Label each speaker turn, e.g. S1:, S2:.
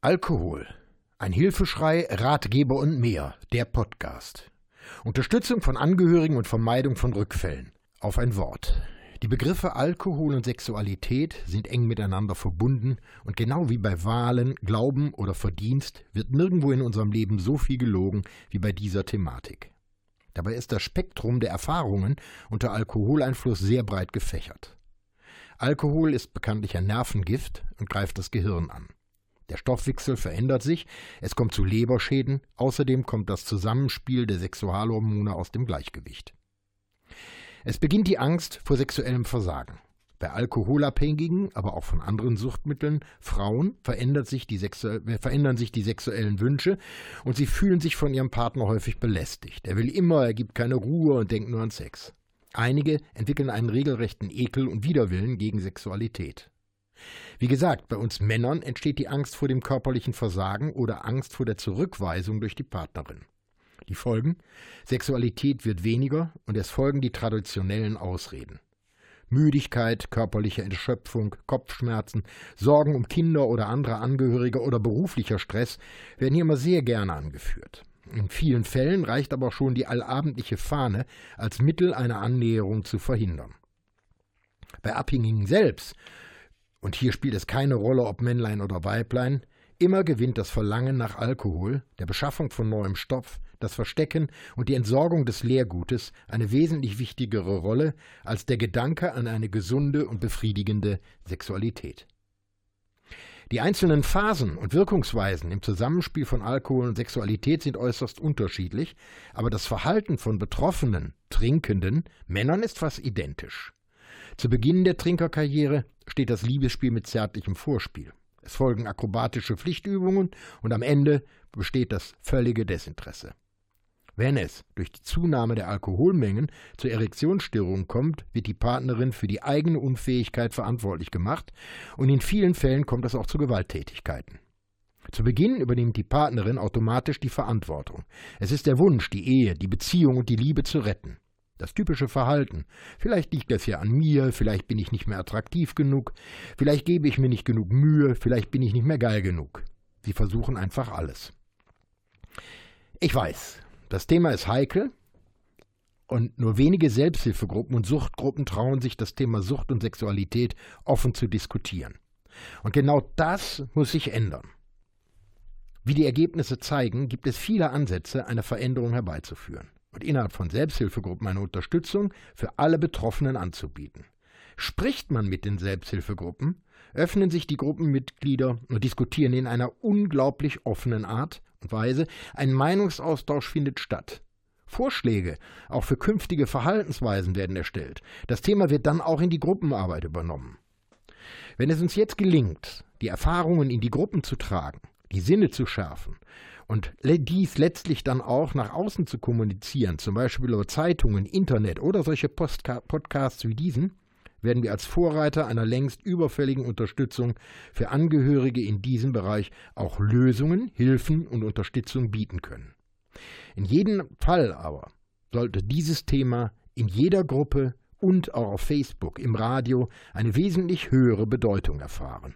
S1: Alkohol. Ein Hilfeschrei, Ratgeber und mehr. Der Podcast. Unterstützung von Angehörigen und Vermeidung von Rückfällen. Auf ein Wort. Die Begriffe Alkohol und Sexualität sind eng miteinander verbunden und genau wie bei Wahlen, Glauben oder Verdienst wird nirgendwo in unserem Leben so viel gelogen wie bei dieser Thematik. Dabei ist das Spektrum der Erfahrungen unter Alkoholeinfluss sehr breit gefächert. Alkohol ist bekanntlich ein Nervengift und greift das Gehirn an. Der Stoffwechsel verändert sich, es kommt zu Leberschäden, außerdem kommt das Zusammenspiel der Sexualhormone aus dem Gleichgewicht. Es beginnt die Angst vor sexuellem Versagen. Bei Alkoholabhängigen, aber auch von anderen Suchtmitteln, Frauen, sich verändern sich die sexuellen Wünsche und sie fühlen sich von ihrem Partner häufig belästigt. Er will immer, er gibt keine Ruhe und denkt nur an Sex. Einige entwickeln einen regelrechten Ekel und Widerwillen gegen Sexualität. Wie gesagt, bei uns Männern entsteht die Angst vor dem körperlichen Versagen oder Angst vor der Zurückweisung durch die Partnerin. Die Folgen? Sexualität wird weniger und es folgen die traditionellen Ausreden. Müdigkeit, körperliche Erschöpfung, Kopfschmerzen, Sorgen um Kinder oder andere Angehörige oder beruflicher Stress werden hier immer sehr gerne angeführt. In vielen Fällen reicht aber schon die allabendliche Fahne als Mittel eine Annäherung zu verhindern. Bei Abhängigen selbst, und hier spielt es keine Rolle, ob Männlein oder Weiblein, immer gewinnt das Verlangen nach Alkohol, der Beschaffung von neuem Stoff, das Verstecken und die Entsorgung des Leergutes eine wesentlich wichtigere Rolle als der Gedanke an eine gesunde und befriedigende Sexualität. Die einzelnen Phasen und Wirkungsweisen im Zusammenspiel von Alkohol und Sexualität sind äußerst unterschiedlich, aber das Verhalten von betroffenen, trinkenden Männern ist fast identisch. Zu Beginn der Trinkerkarriere steht das Liebesspiel mit zärtlichem Vorspiel. Es folgen akrobatische Pflichtübungen und am Ende besteht das völlige Desinteresse. Wenn es durch die Zunahme der Alkoholmengen zu Erektionsstörungen kommt, wird die Partnerin für die eigene Unfähigkeit verantwortlich gemacht und in vielen Fällen kommt es auch zu Gewalttätigkeiten. Zu Beginn übernimmt die Partnerin automatisch die Verantwortung. Es ist der Wunsch, die Ehe, die Beziehung und die Liebe zu retten. Das typische Verhalten. Vielleicht liegt das ja an mir, vielleicht bin ich nicht mehr attraktiv genug, vielleicht gebe ich mir nicht genug Mühe, vielleicht bin ich nicht mehr geil genug. Sie versuchen einfach alles. Ich weiß, das Thema ist heikel und nur wenige Selbsthilfegruppen und Suchtgruppen trauen sich, das Thema Sucht und Sexualität offen zu diskutieren. Und genau das muss sich ändern. Wie die Ergebnisse zeigen, gibt es viele Ansätze, eine Veränderung herbeizuführen und innerhalb von Selbsthilfegruppen eine Unterstützung für alle Betroffenen anzubieten. Spricht man mit den Selbsthilfegruppen, öffnen sich die Gruppenmitglieder und diskutieren in einer unglaublich offenen Art und Weise. Ein Meinungsaustausch findet statt. Vorschläge auch für künftige Verhaltensweisen werden erstellt. Das Thema wird dann auch in die Gruppenarbeit übernommen. Wenn es uns jetzt gelingt, die Erfahrungen in die Gruppen zu tragen, die Sinne zu schärfen und dies letztlich dann auch nach außen zu kommunizieren, zum Beispiel über Zeitungen, Internet oder solche Postka Podcasts wie diesen, werden wir als Vorreiter einer längst überfälligen Unterstützung für Angehörige in diesem Bereich auch Lösungen, Hilfen und Unterstützung bieten können. In jedem Fall aber sollte dieses Thema in jeder Gruppe und auch auf Facebook, im Radio eine wesentlich höhere Bedeutung erfahren.